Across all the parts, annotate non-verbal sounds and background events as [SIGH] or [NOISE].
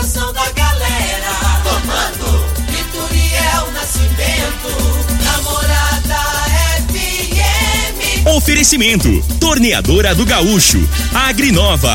coração da galera. Comando Vitoriel Nascimento, namorada FM. Oferecimento: Torneadora do Gaúcho, Agrinova,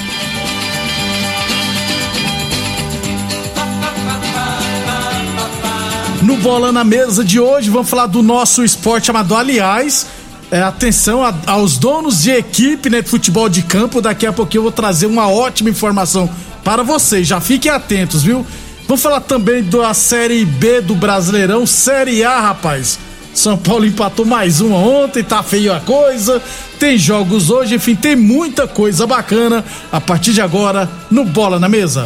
Bola na Mesa de hoje, vamos falar do nosso esporte amador. Aliás, é, atenção a, aos donos de equipe né, de futebol de campo. Daqui a pouquinho eu vou trazer uma ótima informação para vocês. Já fiquem atentos, viu? Vamos falar também da Série B do Brasileirão, Série A, rapaz. São Paulo empatou mais uma ontem, tá feio a coisa. Tem jogos hoje, enfim, tem muita coisa bacana a partir de agora no Bola na Mesa.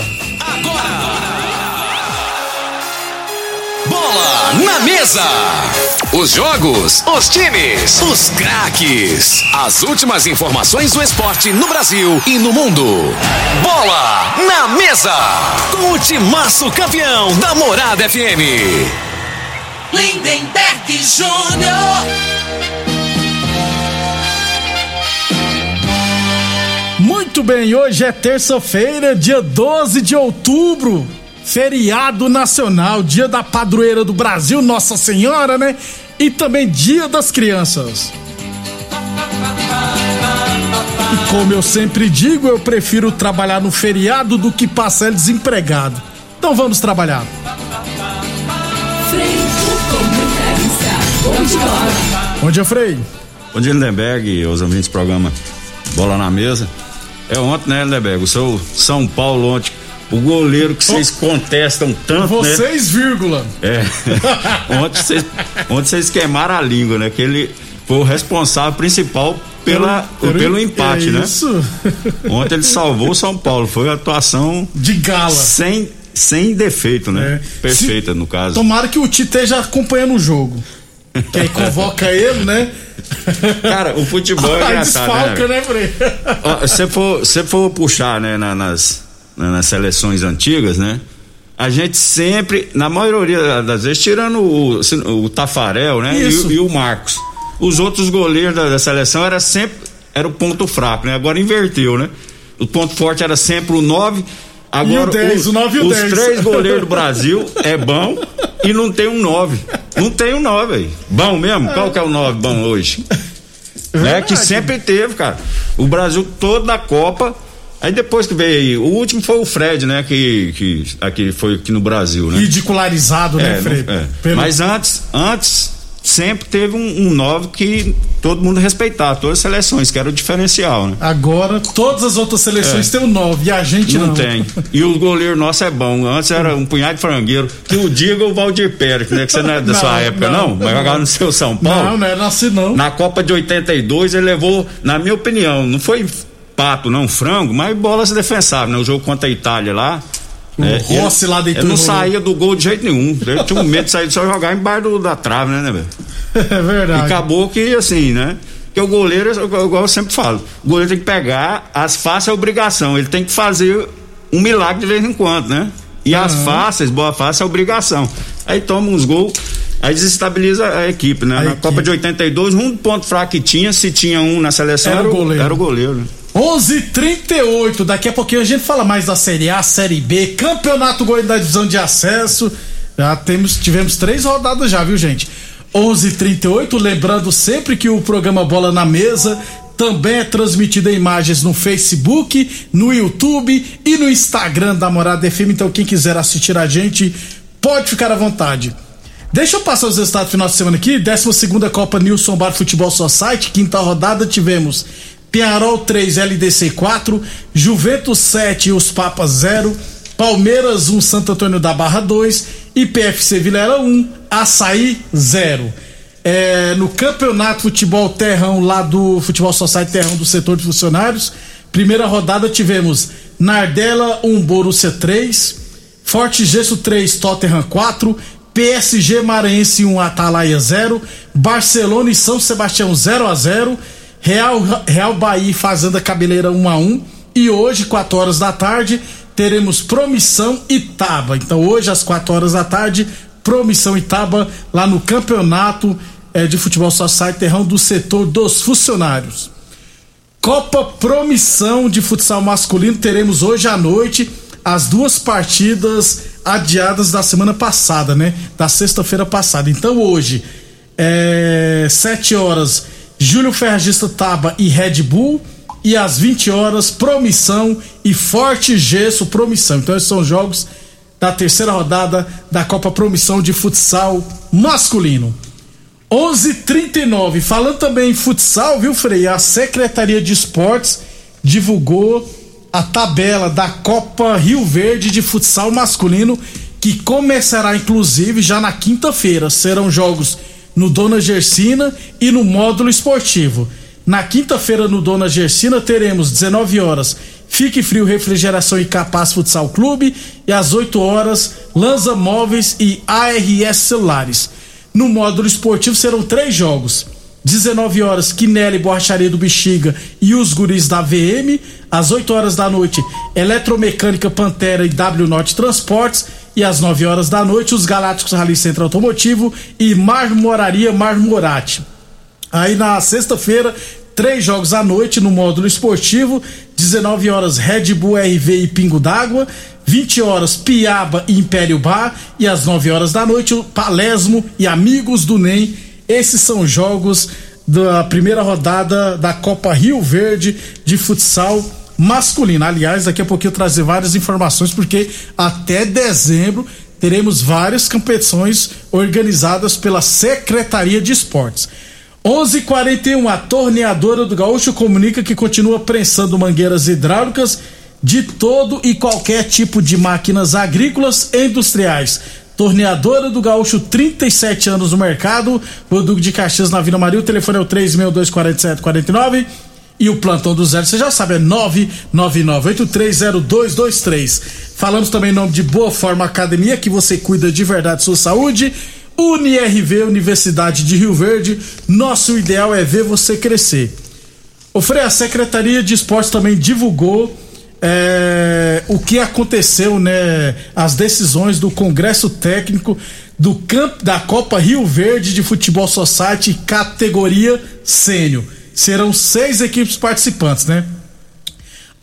Bola na mesa. Os jogos, os times, os craques. As últimas informações do esporte no Brasil e no mundo. Bola na mesa. Com o timaço campeão da Morada FM. Lindenberg Júnior. Muito bem, hoje é terça-feira, dia 12 de outubro, feriado nacional, dia da padroeira do Brasil, Nossa Senhora, né? E também dia das crianças. E como eu sempre digo, eu prefiro trabalhar no feriado do que passar desempregado. Então vamos trabalhar. Bom dia, Frei. Bom dia, Lindenberg os ouvintes do programa Bola na Mesa. É ontem, né, Lindenberg? O seu São Paulo ontem, o goleiro que vocês contestam tanto, né? Vocês, vírgula. É. [LAUGHS] ontem, vocês, ontem vocês queimaram a língua, né? Que ele foi o responsável principal pela, Pelo- pelo, empate, é né? Isso. [LAUGHS] Ontem ele salvou o São Paulo. Foi uma atuação De gala. sem, sem defeito, né? É. Perfeita, Se- no caso. Tomara que o Tite esteja acompanhando o jogo. Que aí convoca [LAUGHS] ele, né? Cara, o futebol é engraçado, desfalca, né? né, Se for, se for puxar, né, na- nas, na- nas seleções antigas, né? A gente sempre, na maioria das vezes, tirando o, o Tafarel, né? E, e o Marcos. Os outros goleiros da, da seleção era sempre era o ponto fraco, né? Agora inverteu, né? O ponto forte era sempre o 9. Agora E o 10, os, o nove e o os 10. três [LAUGHS] goleiros do Brasil é bom e não tem um 9. Não tem um 9 aí. Bom mesmo? Qual que é o 9 bom hoje? [LAUGHS] né? Que sempre teve, cara. O Brasil todo da Copa. Aí depois que veio o último foi o Fred, né? Que, que aqui foi aqui no Brasil, né? Ridicularizado, né, É, não- é. Pelo- Mas antes, antes sempre teve um, um 9 que todo mundo respeitava, todas as seleções, que era o diferencial, né? Agora, todas as outras seleções têm o 9 e a gente não. Não tem. E o goleiro nosso é bom. Antes era um punhado de frangueiro. Que o diga o Valdir Pérez, né? Que você não é da Não, sua época, não, não? Mas jogava no seu São Paulo. Não, não é assim não. Na Copa de 82 ele levou, na minha opinião, não foi pato, não, frango, mas bolas defensáveis, né? O jogo contra a Itália lá. O né? Rossi ele, lá deitou Ele não saía do gol de jeito nenhum. Ele tinha um medo de sair só jogar embaixo do- da trave, né, né, velho? [LAUGHS] É E verdade. acabou que, assim, né? Que o goleiro, igual eu sempre falo, o goleiro tem que pegar as fáceis é obrigação. Ele tem que fazer um milagre de vez em quando, né? E as fáceis, boa face é obrigação. Aí toma uns gols, aí desestabiliza a equipe, né? A na equipe. Copa de 82, um ponto fraco que tinha, se tinha um na seleção, Era o goleiro. Era o goleiro, né? 11:38. Daqui a pouquinho a gente fala mais da Série A, Série B, Campeonato Goiano da Divisão de Acesso. Já temos, tivemos três rodadas já, viu, gente? 11:38. Lembrando sempre que o programa Bola na Mesa também é transmitido em imagens no Facebook, no YouTube e no Instagram da Morada FM. Então, quem quiser assistir a gente, pode ficar à vontade. Deixa eu passar os resultados do final de semana aqui. 12 Copa Nilson Bar Futebol Society, quinta rodada, tivemos Penharol 3, LDC 4, Juventus 7 e os Papas 0, Palmeiras 1, Santo Antônio da Barra 2 e PFC Vilela 1, Açaí 0. É, no Campeonato Futebol Terrão, lá do Futebol Society Terrão do setor de funcionários, primeira rodada tivemos Nardella 1, Borussia 3, Forte Gesso 3, Tottenham 4, PSG Maranhense 1, Atalaia 0, Barcelona e São Sebastião 0 a 0 Real, Real Bahia Fazenda Cabeleira 1 a 1 e hoje, 4 horas da tarde, teremos Promissão Itaba. Então, hoje, às 4 horas da tarde, Promissão Itaba, lá no campeonato eh, de futebol society terrão do setor dos funcionários. Copa Promissão de futsal masculino, teremos hoje à noite as duas partidas adiadas da semana passada, né? Da sexta-feira passada. Então, hoje, é, 7 horas Júlio Ferragista Taba e Red Bull. E às 20 horas, Promissão e Forte Gesso Promissão. Então, esses são os jogos da terceira rodada da Copa Promissão de Futsal Masculino. 11:39. Falando também em futsal, viu, Frei? A Secretaria de Esportes divulgou a tabela da Copa Rio Verde de Futsal Masculino, que começará inclusive já na quinta-feira. Serão jogos no Dona Gersina e no módulo esportivo. Na quinta-feira, no Dona Gersina, teremos 19 horas Fique Frio Refrigeração e Capaz Futsal Clube e às 8 horas Lanza Móveis e ARS Celulares. No módulo esportivo serão três jogos. 19 horas, Quinelli Borracharia do Bexiga e os guris da VM. Às 8 horas da noite, Eletromecânica Pantera e W Norte Transportes e às 9 horas da noite os Galácticos Rally Centro Automotivo e Marmoraria Marmorate. Aí na sexta-feira, três jogos à noite no módulo esportivo, 19 horas Red Bull RV e Pingo d'Água, 20 horas Piaba e Império Bar e às 9 horas da noite o Palesmo e Amigos do NEM. Esses são jogos da primeira rodada da Copa Rio Verde de futsal masculina. Aliás, daqui a pouquinho eu trazer várias informações, porque até dezembro teremos várias competições organizadas pela Secretaria de Esportes. 11:41 a torneadora do Gaúcho comunica que continua prensando mangueiras hidráulicas de todo e qualquer tipo de máquinas agrícolas e industriais. Torneadora do Gaúcho, 37 anos no mercado. O Duque de Caxias na Vila Maria. O telefone é o 3624749. E o plantão do zero, você já sabe, é 999830223. Falamos também em nome de Boa Forma Academia, que você cuida de verdade sua saúde. UniRV, Universidade de Rio Verde. Nosso ideal é ver você crescer. O Frei, a Secretaria de Esportes também divulgou é, o que aconteceu, né? As decisões do Congresso Técnico do campo da Copa Rio Verde de Futebol Society categoria sênior serão seis equipes participantes, né?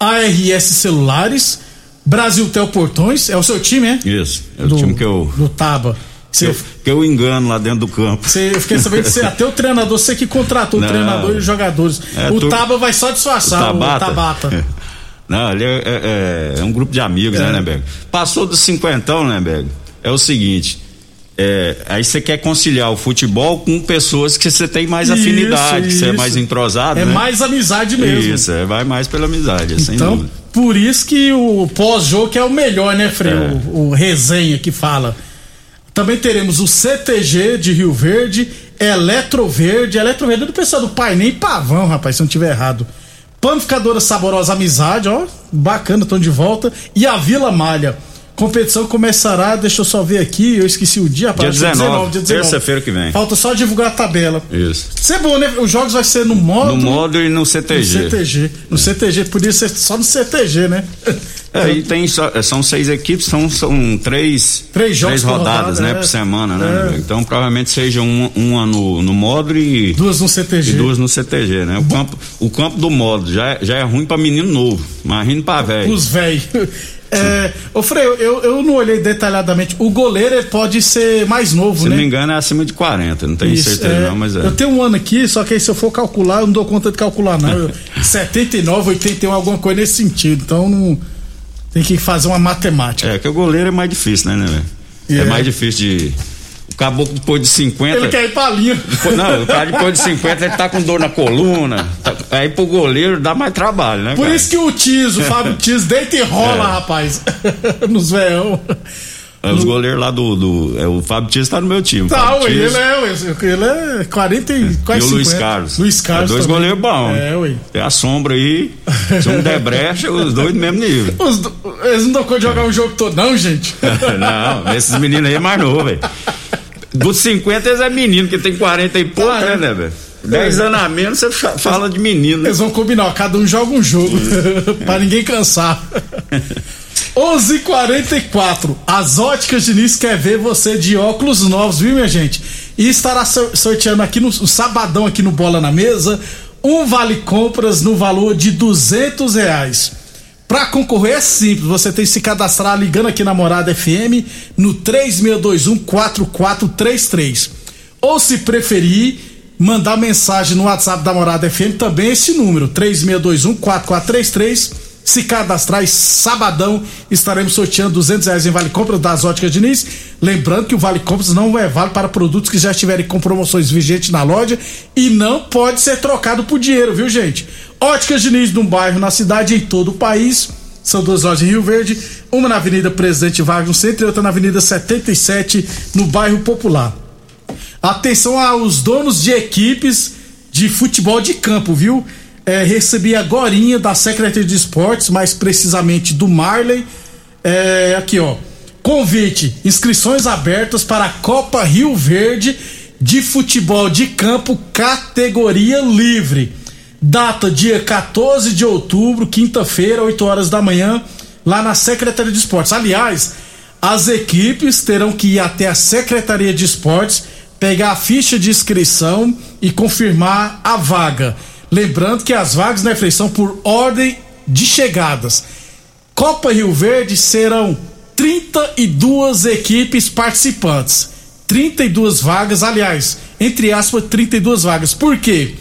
ARS Celulares, Brasil Tel Portões, é o seu time, é? Isso, é o do, time que eu. Do Taba. Que eu, que eu engano lá dentro do campo. Você, eu fiquei sabendo que você, até o [LAUGHS] treinador, você que contratou Não. o treinador e os jogadores. É, o tu- Taba vai só disfarçar, o Tabata. Tabata. [LAUGHS] Não, ali é, é- é um grupo de amigos, É. né, Lemberg? Passou dos cinquentão, Lemberg. É o seguinte. É, aí você quer conciliar o futebol com pessoas que você tem mais Isso, afinidade, que você é isso. mais entrosado, É né? mais amizade mesmo. Isso, é, vai mais pela amizade, sem Então, dúvida. por isso que o pós-jogo é o melhor, né, Frei? É. O, o resenha que fala. Também teremos o CTG de Rio Verde, Eletroverde. Eletroverde é do pessoal do Pai Nem Pavão, rapaz, se eu não tiver errado. Panificadora Saborosa Amizade, ó, bacana, estão de volta. E a Vila Malha. Competição começará, deixa eu só ver aqui, eu esqueci o dia, rapaz. Dia acho que 19, terça-feira que vem. Falta só divulgar a tabela. Isso. Isso é bom, né? Os jogos vai ser no módulo. No módulo e no No CTG. CTG. No CTG, podia ser só no CTG, né? É, e tem só- são seis equipes, são, são três, Três jogos por rodadas, rodada, né, é. por semana, né? É. Então provavelmente seja uma, uma no, no módulo e, Duas no CTG. e duas no CTG, né? O campo, o campo do módulo já, é- já é ruim pra menino novo, mas rindo pra velho. Os velhos. É, ô Frei, eu, eu não olhei detalhadamente. O goleiro pode ser mais novo, Se né? não me engano é acima de 40, não tenho Isso, certeza é. não, mas é. Eu tenho um ano aqui, só que aí se eu for calcular, eu não dou conta de calcular, não. Eu, [LAUGHS] 79, 81, alguma coisa nesse sentido. Então não. Tem que fazer uma matemática. É, que o goleiro é mais difícil, né, né? velho? É. É mais difícil de. Caboclo depois de 50. Ele quer ir pra linha. Não, o cara depois de 50 ele tá com dor na coluna. tá- aí pro goleiro dá mais trabalho, né? Por cara? isso que o Tiso, o Fábio Tiso, deita e rola, É. rapaz. [LAUGHS] Nos veão. É, Os goleiros lá do. do é, o Fábio Tias tá no meu time. Tá, Fábio ué, ele é, ele é 40 e quase E o 50. Luiz Carlos. Luiz Carlos. É dois também. goleiros bons. É, ué. Tem a sombra aí. Se um der brecha, os dois do mesmo nível. [LAUGHS] Do- eles não dão conta de jogar o jogo todo, não, gente. [LAUGHS] Não, esses meninos aí é mais novo, velho. Dos 50 eles é menino, que tem 40 e pouco, Ah, né, né, velho? 10 anos a menos você fa- fala de menino. Eles vão combinar, ó, cada um joga um jogo. [LAUGHS] pra ninguém cansar. 11:44 As óticas Diniz quer ver você de óculos novos, viu, minha gente? E estará sor- sorteando aqui no, no sabadão, aqui no Bola na Mesa, um vale compras no valor de 200 reais. Pra concorrer é simples, você tem que se cadastrar ligando aqui na Morada FM no 36214433. Ou se preferir, mandar mensagem no WhatsApp da Morada FM também esse número, 36214433. Se cadastrar e sabadão estaremos sorteando 200 reais em Vale Compras das Óticas Diniz. Lembrando que o Vale Compras não é válido para produtos que já estiverem com promoções vigentes na loja e não pode ser trocado por dinheiro, viu gente? Óticas Diniz num bairro, na cidade e em todo o país. São duas lojas em Rio Verde, uma na Avenida Presidente Vargas centro e outra na Avenida 77 no bairro Popular. Atenção aos donos de equipes de futebol de campo, viu? É, recebi agorinha da Secretaria de Esportes, mais precisamente do Marley. É, aqui, ó. Convite, inscrições abertas para a Copa Rio Verde de futebol de campo categoria livre. Data dia 14 de outubro, quinta-feira, 8 horas da manhã, lá na Secretaria de Esportes. Aliás, as equipes terão que ir até a Secretaria de Esportes, pegar a ficha de inscrição e confirmar a vaga. Lembrando que as vagas, né, Frei, são por ordem de chegadas. Copa Rio Verde serão 32 equipes participantes. 32 vagas, aliás, entre aspas, 32 vagas. Por quê?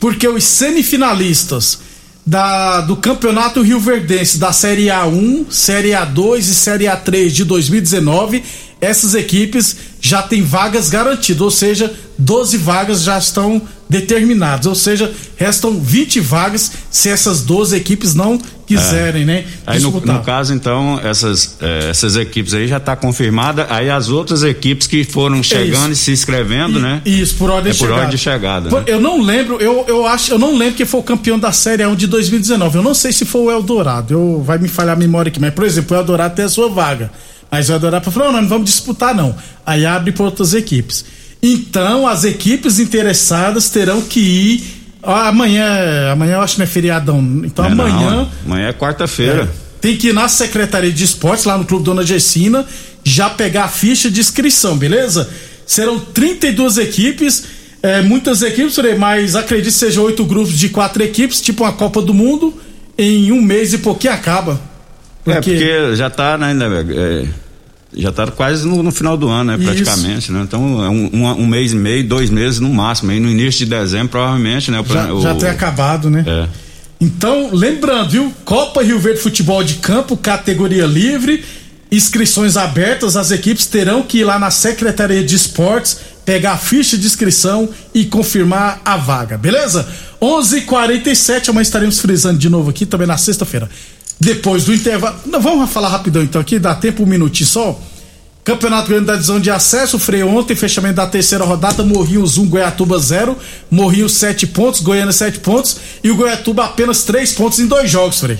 Porque os semifinalistas da, do Campeonato Rio Verdense da Série A1, Série A2 e Série A3 de 2019, essas equipes já têm vagas garantidas, ou seja, 12 vagas já estão determinadas, ou seja, restam 20 vagas se essas 12 equipes não quiserem, né? Aí no, no caso, então, essas, eh, essas equipes aí já tá confirmada. Aí as outras equipes que foram chegando e se inscrevendo, É I- né? Isso, por ordem É de por chegada. ordem de chegada, Pô, né? Eu não lembro, eu, eu acho, eu não lembro quem foi o campeão da Série A1 de 2019. Eu não sei se foi o Eldorado. Eu, vai me falhar a memória aqui, mas por exemplo, o Eldorado tem a sua vaga. Mas o Eldorado falou: não, não vamos disputar, não. Aí abre para outras equipes. Então, as equipes interessadas terão que ir. Ah, amanhã, amanhã eu acho que não é feriadão. Então, É, não, amanhã. amanhã é quarta-feira. Tem que ir na Secretaria de Esportes, lá no Clube Dona Gessina, já pegar a ficha de inscrição, beleza? Serão 32 equipes, é, muitas equipes, mas acredito que sejam oito grupos de quatro equipes, tipo uma Copa do Mundo, em um mês e pouquinho acaba. É, porque já tá, né, né, é, já tá quase no, no final do ano, né, praticamente, né? Então, é um, um, um mês e meio, dois meses no máximo. Aí no início de dezembro, provavelmente, né? O, já, já tem acabado, né? É. Então, lembrando, viu? Copa Rio Verde Futebol de Campo, categoria livre, inscrições abertas, as equipes terão que ir lá na Secretaria de Esportes, pegar a ficha de inscrição e confirmar a vaga, beleza? 11:47 amanhã estaremos frisando de novo aqui, também na sexta-feira. Depois do intervalo. Não, vamos falar rapidão então aqui, dá tempo um minutinho só. Campeonato Grande da Divisão de Acesso, freio ontem, fechamento da terceira rodada, Morrinhos 1, Goiatuba 0, Morrinhos 7 pontos, Goiânia 7 pontos e o Goiatuba apenas 3 pontos em dois jogos, Frei.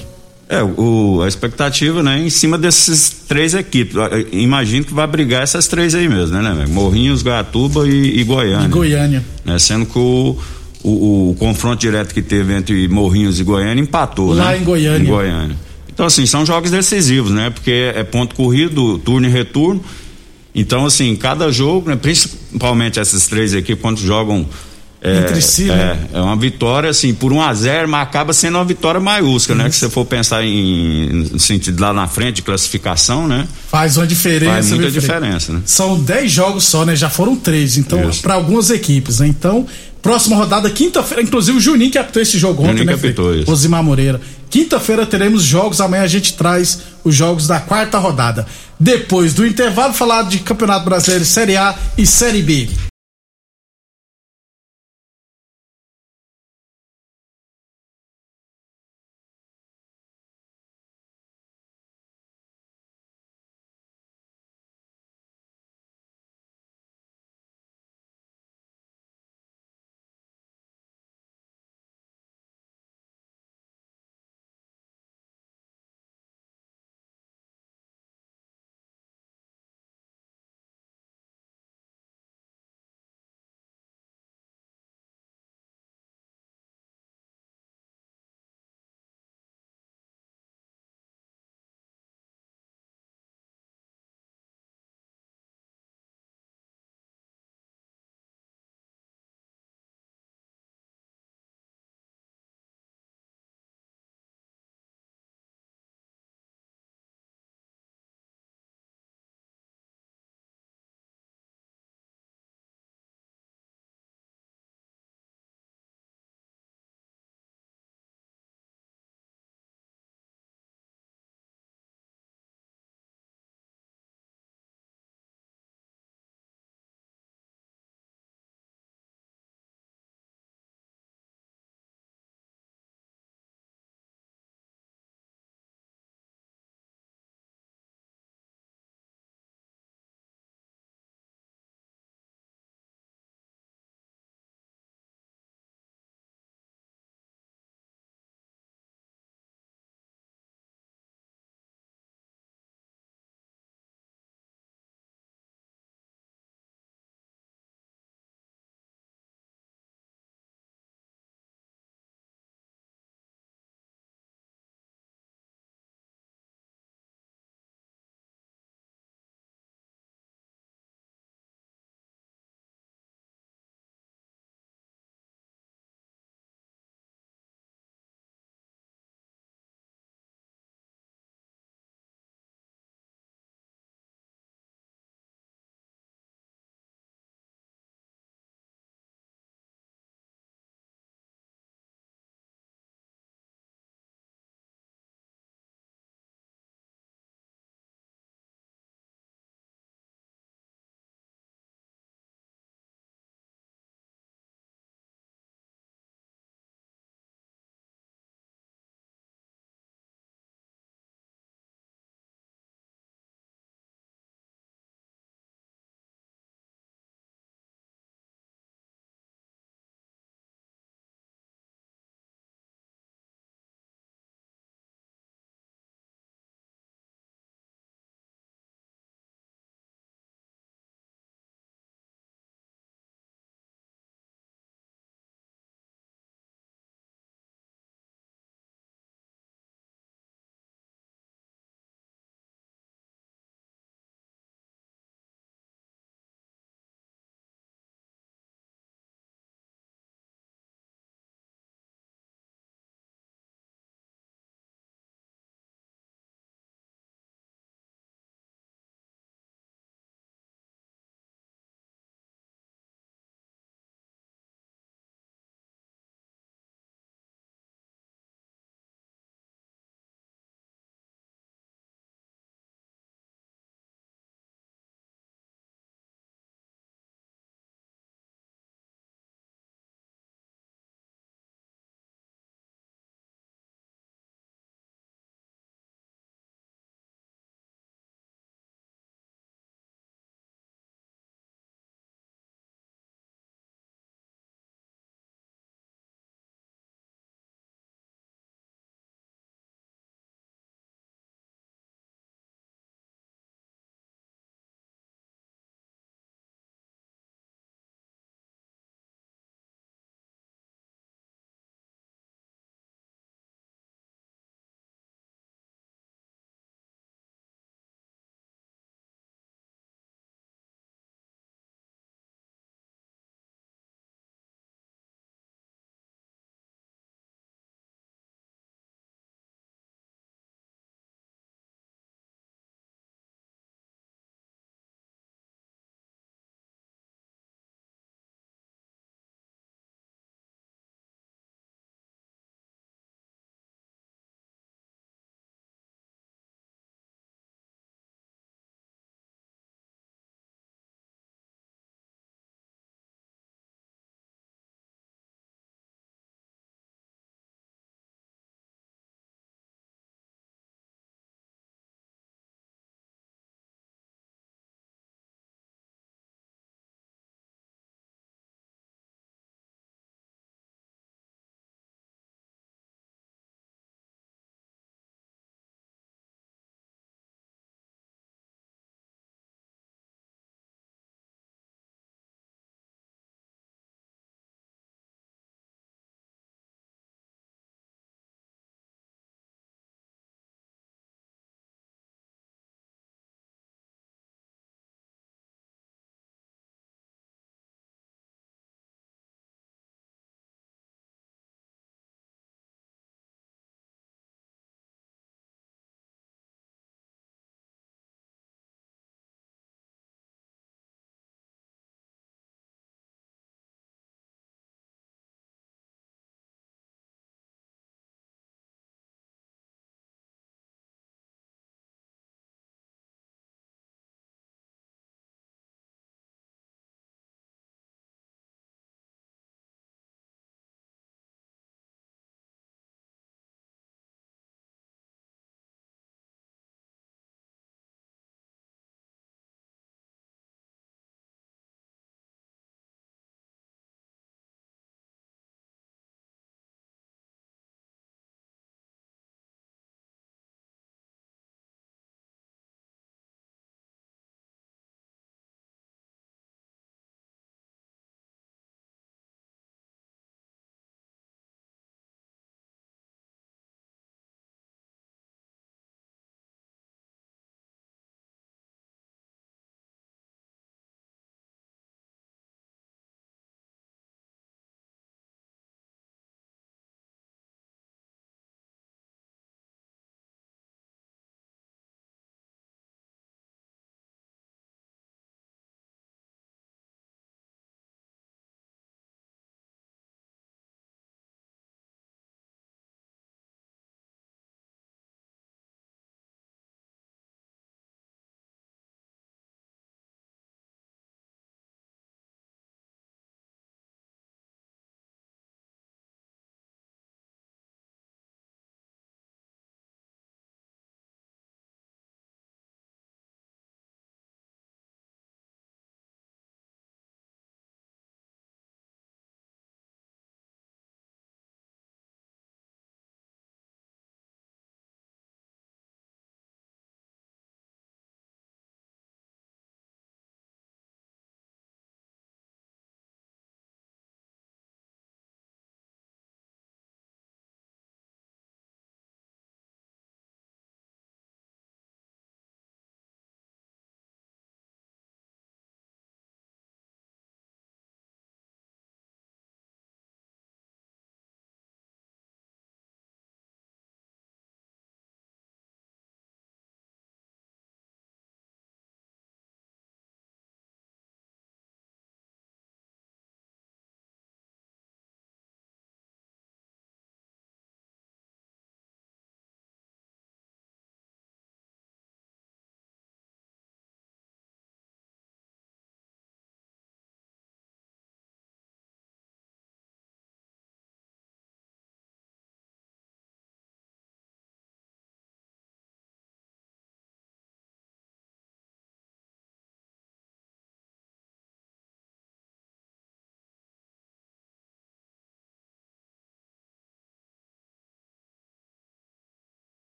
É, o, a expectativa, né, em cima desses três equipes. Eu Imagino que vai brigar essas três aí mesmo, né, né? Morrinhos, Goiatuba e, e Goiânia. E Goiânia. Né, sendo que o, o, o confronto direto que teve entre Morrinhos e Goiânia empatou, Lá né? em Goiânia. Em Goiânia. Então, assim, são jogos decisivos, né? Porque é ponto corrido, turno e retorno. Então, assim, cada jogo, né, principalmente essas três equipes, quando jogam. É, Entre si, é, né? é uma vitória, assim, por 1 a 0 mas acaba sendo uma vitória maiúscula, né? Que se você for pensar em, no sentido lá na frente, de classificação, né? Faz uma diferença. Faz muita diferença, né? São 10 jogos só, né? Já foram três, então, para algumas equipes, né? Então, Próxima rodada, quinta-feira, inclusive o Juninho que apitou esse jogo ontem, Juninho né, Felipe? isso. Osimar Moreira. Quinta-feira teremos jogos, amanhã a gente traz os jogos da quarta rodada. Depois do intervalo, falar de Campeonato Brasileiro Série A e Série B.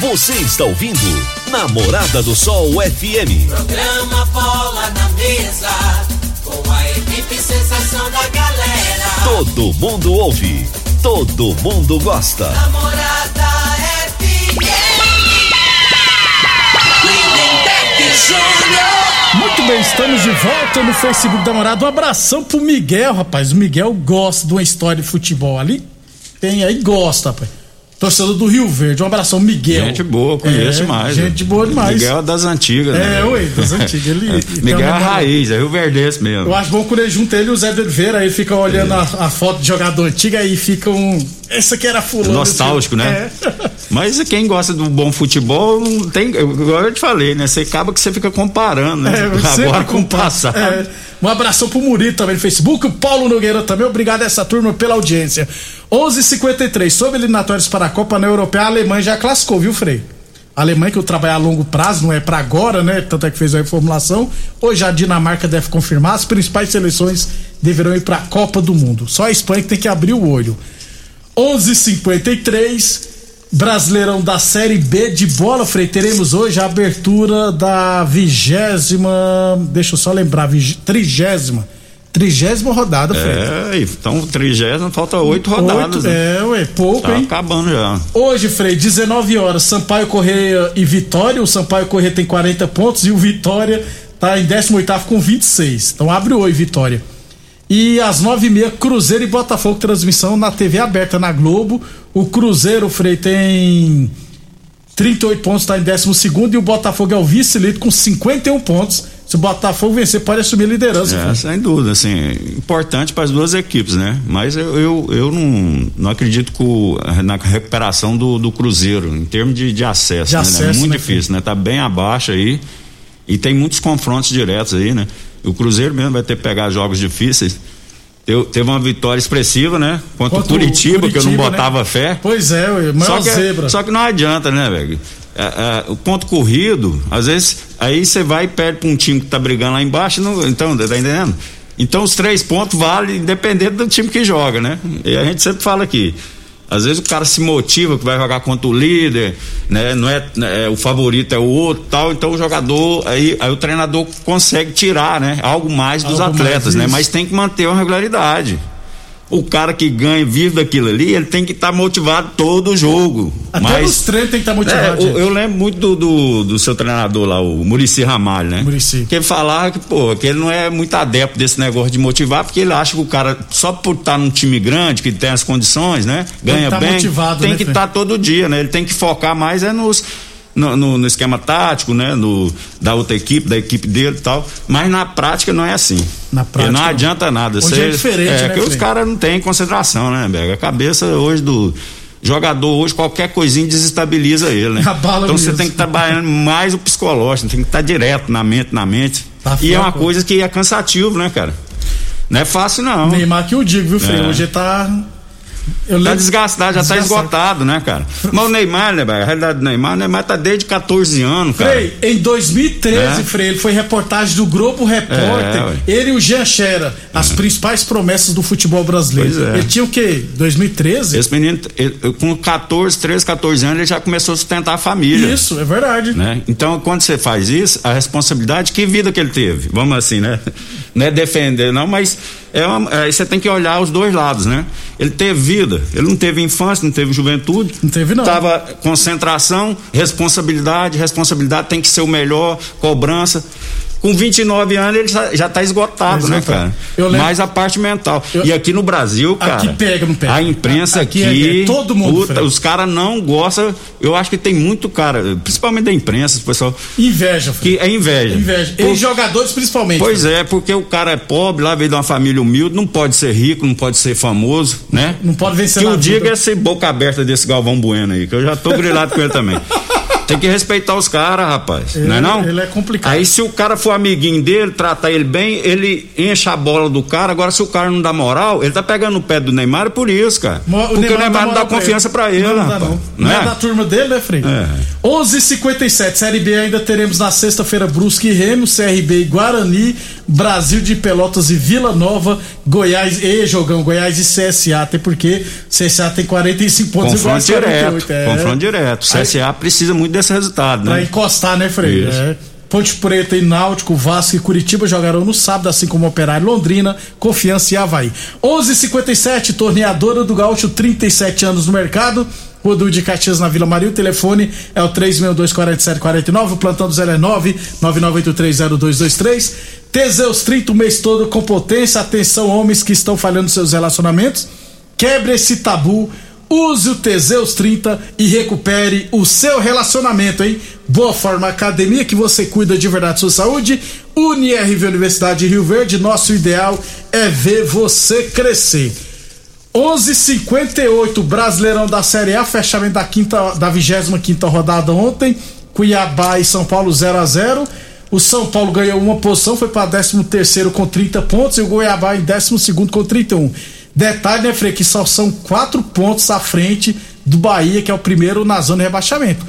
Você está ouvindo Namorada do Sol FM. Programa Bola na Mesa, com a equipe sensação da galera. Todo mundo ouve, todo mundo gosta. Namorada FM. Lindenberg Júnior. Muito bem, estamos de volta no Facebook da Morada. Um abração pro Miguel, rapaz. O Miguel gosta de uma história de futebol ali. Tem aí, gosta, rapaz. Torcedor do Rio Verde. Um abração, Miguel. Gente boa, conheço É, mais. Gente boa demais. Miguel é das antigas, né? É, ué, das antigas. Ele, [LAUGHS] tem Miguel é a raiz, é Rio Verdense mesmo. Eu acho bom quando ele junta ele e o Zé de Oliveira, aí fica olhando a, a foto de jogador antigo, aí fica um. Esse aqui era fulano. Nostálgico, né? É. [LAUGHS] Mas quem gosta do bom futebol, não tem. Igual eu te falei, né? Você acaba que você fica comparando, né? É, Agora com o passado. É. Um abração pro Murito também no Facebook, o Paulo Nogueira também. Obrigado a essa turma pela audiência. 11:53 sobre eliminatórios para a Copa na Europeia, a Alemanha já classificou, viu, Frei? A Alemanha que eu trabalho a longo prazo, não é para agora, né? Tanto é que fez a reformulação. Hoje a Dinamarca deve confirmar, as principais seleções deverão ir para a Copa do Mundo. Só a Espanha que tem que abrir o olho. 11:53 Brasileirão da Série B de bola, Frei. Teremos hoje a abertura da vigésima. Deixa eu só lembrar, trigésima. Trigésima rodada, Frei. É, então, trigésimo, falta oito rodadas. Oito, né? é, ué, pouco, Tá hein? acabando já. Hoje, Frei, 19 horas, Sampaio Correia e Vitória. O Sampaio Correia tem 40 pontos e o Vitória tá em 18 com 26. Então abre o oi, Vitória. E às 9h30, Cruzeiro e Botafogo, transmissão na TV aberta na Globo. O Cruzeiro, Frei, tem 38 pontos, está em 12 e o Botafogo é o vice-líder com 51 pontos. Se o Botafogo vencer, pode assumir a liderança. É, sem dúvida, assim, importante para as duas equipes, né? Mas eu, eu, eu não, não acredito o- na recuperação do, do Cruzeiro, em termos de, de acesso, De né? acesso, é muito né, difícil, né? Tá bem abaixo aí e tem muitos confrontos diretos aí, né? O Cruzeiro mesmo vai ter que pegar jogos difíceis. Teve, teve uma vitória expressiva, né? Contra, o Contra o Curitiba, que eu não Curitiba, né? botava fé. Pois é, maior Só que, zebra. só que não adianta, né, velho? É, é, o ponto corrido, às vezes, aí você vai e perde pra um time que tá brigando lá embaixo, não, então, tá entendendo? Então os três pontos valem independente do time que joga, né? E a gente sempre fala aqui. Às vezes o cara se motiva que vai jogar contra o líder, né? Não é, é, o favorito é o outro, tal. Então o jogador aí, aí o treinador consegue tirar, né? Algo mais dos Algo atletas, mais, né? Mas tem que manter uma regularidade. O cara que ganha, vive daquilo ali, ele tem que estar motivado todo o jogo. Até Mas nos treinos tem que estar é, motivado. o- gente. eu lembro muito do, do, do seu treinador lá, o Murici Ramalho, né? Muricy. Que ele falava que, pô, que ele não é muito adepto desse negócio de motivar, porque ele acha que o cara, só por estar num time grande, que tem as condições, né? Tem Ganha que tá bem, motivado, tem né, que estar todo dia, né? Ele tem que focar mais é nos. No, no- no esquema tático, né? No, da outra equipe, da equipe dele e tal. Mas na prática não é assim. Na prática, não não. adianta nada. Hoje Você- é diferente, é, né, porque os caras não têm concentração, né, Bega? A cabeça hoje do jogador, hoje, qualquer coisinha desestabiliza ele, né? Abala então você tem que trabalhar mais o psicológico, tem que estar direto na mente, na mente. Tá e é uma fraco. coisa que é cansativo, né, cara? Não é fácil, não. Neymar que eu digo, viu, Frei? É. Hoje ele tá. Eu Tá desgastado, já tá Desgastado. esgotado, né, cara? Mas o Neymar, né, velho? A realidade do Neymar, o Neymar tá desde 14 anos, cara. Frei, em 2013, É. Frei, ele foi reportagem do Globo Repórter. É, ele e o Jean Xera, as principais promessas do futebol brasileiro. Pois é. Ele tinha o quê? 2013? Esse menino, ele- com 14, 13, 14 anos, ele já começou a sustentar a família. Isso, é verdade. né? Então, quando você faz isso, a responsabilidade, que vida que ele teve? Vamos assim, né? Não é defender, não, mas é uma- aí você tem que olhar os dois lados, né? Ele teve vida, ele não teve infância, não teve juventude. Não teve, não. Tava concentração, responsabilidade, responsabilidade tem que ser o melhor, cobrança. Com 29 anos ele já, já tá esgotado, né, Exatamente. cara? Eu lembro- Mas a parte mental. Eu- E aqui no Brasil, cara. Aqui pega, não pega? A imprensa Aqui aqui. é- é todo mundo, puta, Fred. os caras não gostam. Eu acho que tem muito cara, principalmente da imprensa, o pessoal. Inveja, Frei. Que é inveja. Inveja. Por- E jogadores principalmente. Pois Frei. é, porque o cara é pobre, lá veio de uma família humilde, não pode ser rico, não pode ser famoso, né? Não pode vencer Que na eu diga vida. é esse boca aberta desse Galvão Bueno aí, que eu já tô grilado com ele também. [LAUGHS] Tem que respeitar os caras, rapaz. Ele- não é não? ele é complicado. Aí se o cara for amiguinho dele, tratar ele bem, ele enche a bola do cara. Agora, se o cara não dá moral, ele tá pegando o pé do Neymar por isso, cara. Mo- Porque o Neymar, não dá confiança pra ele, Não, não dá, rapaz. não. Não é da turma dele, né, Frei? É. 11:57 Série B ainda teremos na sexta-feira Brusque e Remo, CRB e Guarani, Brasil de Pelotas e Vila Nova, Goiás e Jogão, Goiás e CSA, até porque CSA tem 45 pontos Confronto igual a direto. 48, é. Confronto direto. CSA precisa muito desse resultado, Pra né? encostar, né, Frei? Isso. É. Ponte Preta e Náutico, Vasco e Curitiba jogarão no sábado, assim como Operário Londrina, Confiança e Havaí. 11:57 torneadora do Gaúcho, 37 anos no mercado. Rodu de Caxias na Vila Maria, o telefone é o 3624749, o plantão do 09 99830223. Teseus 30 o mês todo com potência. Atenção, homens que estão falhando seus relacionamentos. Quebre esse tabu. Use o Teseus 30 e recupere o seu relacionamento, hein? Boa Forma Academia, que você cuida de verdade sua saúde. UniRV Universidade de Rio Verde, nosso ideal é ver você crescer. 11:58 Brasileirão da Série A, fechamento da quinta da 25 quinta rodada ontem. Cuiabá e São Paulo 0 a 0. O São Paulo ganhou uma posição, foi para 13 terceiro com 30 pontos e o Goiabá em 12 segundo com 31. Detalhe, né, Frei, que só são quatro pontos à frente do Bahia, que é o primeiro na zona de rebaixamento.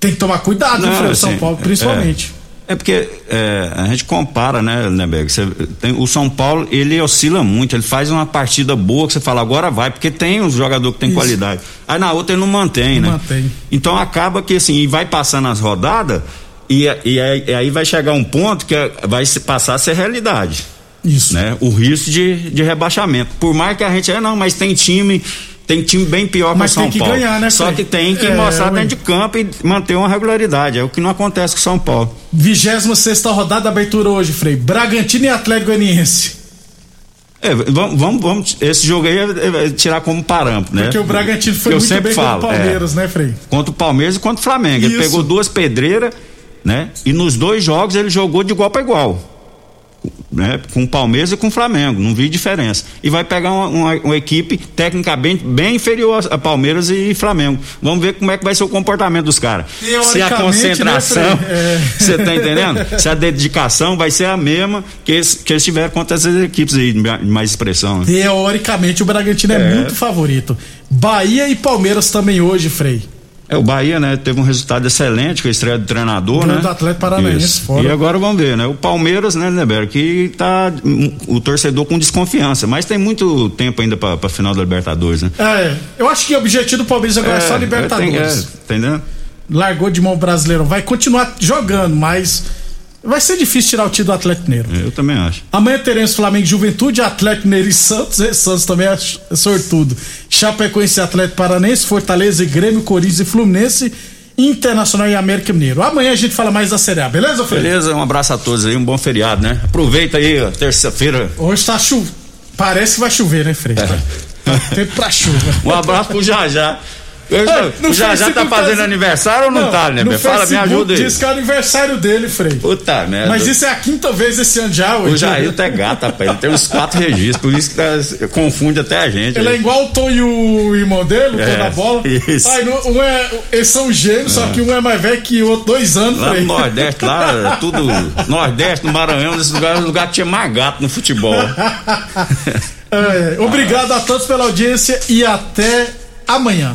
Tem que tomar cuidado, Não, né, Frei? O São assim, Paulo, principalmente. É porque é, a gente compara, né? Você tem- O São Paulo, ele oscila muito, ele faz uma partida boa que você fala, agora vai, porque tem os jogadores que tem Isso. qualidade. Aí na outra ele não mantém, Não né? mantém. Então acaba que assim, e vai passando as rodadas, e, e aí, e aí vai chegar um ponto que é- vai passar a ser realidade. Isso. Né? O risco de, de rebaixamento. Por mais que a gente, é, não, mas tem time. Tem time bem pior o São Paulo. ganhar, né, Só que tem que É, mostrar dentro de campo e manter uma regularidade. É o que não acontece com o São Paulo. 26 rodada da abertura hoje, Frei. Bragantino e Atlético Goianiense. É, vamos, vamos, vamos- esse jogo aí é, é tirar como parâmetro, né? Porque o Bragantino foi Eu muito sempre bem falo, contra o Palmeiras, né, Frei? é, contra o Palmeiras e contra o Flamengo. Ele Isso. pegou duas pedreiras, né? E nos dois jogos ele jogou de igual para igual. Né? Com o Palmeiras e com o Flamengo, não vi diferença. E vai pegar uma, uma- uma equipe tecnicamente bem inferior a, a Palmeiras e Flamengo. Vamos ver como é que vai ser o comportamento dos caras. Se a Teoricamente, concentração, né, [LAUGHS] você tá entendendo? Se a dedicação vai ser a mesma que eles, que eles tiveram contra essas equipes aí, de mais expressão. né? Teoricamente, o Bragantino é, É. muito favorito. Bahia e Palmeiras também hoje, Frei. É, o Bahia, né, teve um resultado excelente com a estreia do treinador, Ganhou né? do Atlético Paranaense, fora. E agora vamos ver, né? O Palmeiras, né, Neber, que tá hum, o torcedor com desconfiança, mas tem muito tempo ainda pra, pra final da Libertadores, né? É, eu acho que o objetivo do Palmeiras agora é, só Libertadores. tem- é, entendeu? Largou de mão o brasileiro. Vai continuar jogando, mas vai ser difícil tirar o título do Atlético Mineiro. Eu também acho. Amanhã teremos Flamengo Juventude, Atlético Mineiro e Santos. E Santos também é sortudo. Chapecoense e Atlético Paranense, Fortaleza e Grêmio, Corinthians e Fluminense, Internacional e América Mineiro. Amanhã a gente fala mais da Série A, beleza, Felipe? Beleza, um abraço a todos aí, um bom feriado, né? Aproveita aí, terça-feira. Hoje tá chu... Parece que vai chover, né, Frei? Tá tempo pra chuva. [LAUGHS] Um abraço pro Jajá. Ah, no o Jajá tá fazendo tá- aniversário ou não, tá, né? Fala, me ajuda aí. Diz que é o aniversário dele, Frei. Puta merda. Mas isso é a quinta vez esse ano já, ué. O Jailton é gato, rapaz. Ele tem uns quatro registros, por isso que tá- confunde até a gente. Ele é igual o Tom e o irmão dele, o É, da bola. isso. Ai, não- um é, eles são gêmeos, só que um é mais velho que o outro, dois anos, Lá Frei. no Nordeste, lá, [LAUGHS] tudo. Nordeste, no Maranhão, nesse lugar, lugar tinha mais gato no futebol. [LAUGHS] É, obrigado a todos pela audiência e até amanhã.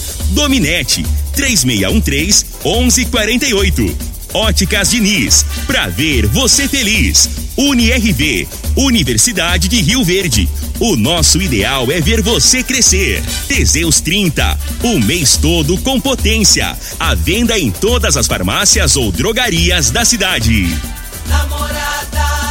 Dominete, 3613-1148. Óticas Diniz, pra ver você feliz. UniRV, Universidade de Rio Verde. O nosso ideal é ver você crescer. Teseus 30, o mês todo com potência. A venda em todas as farmácias ou drogarias da cidade. Namorada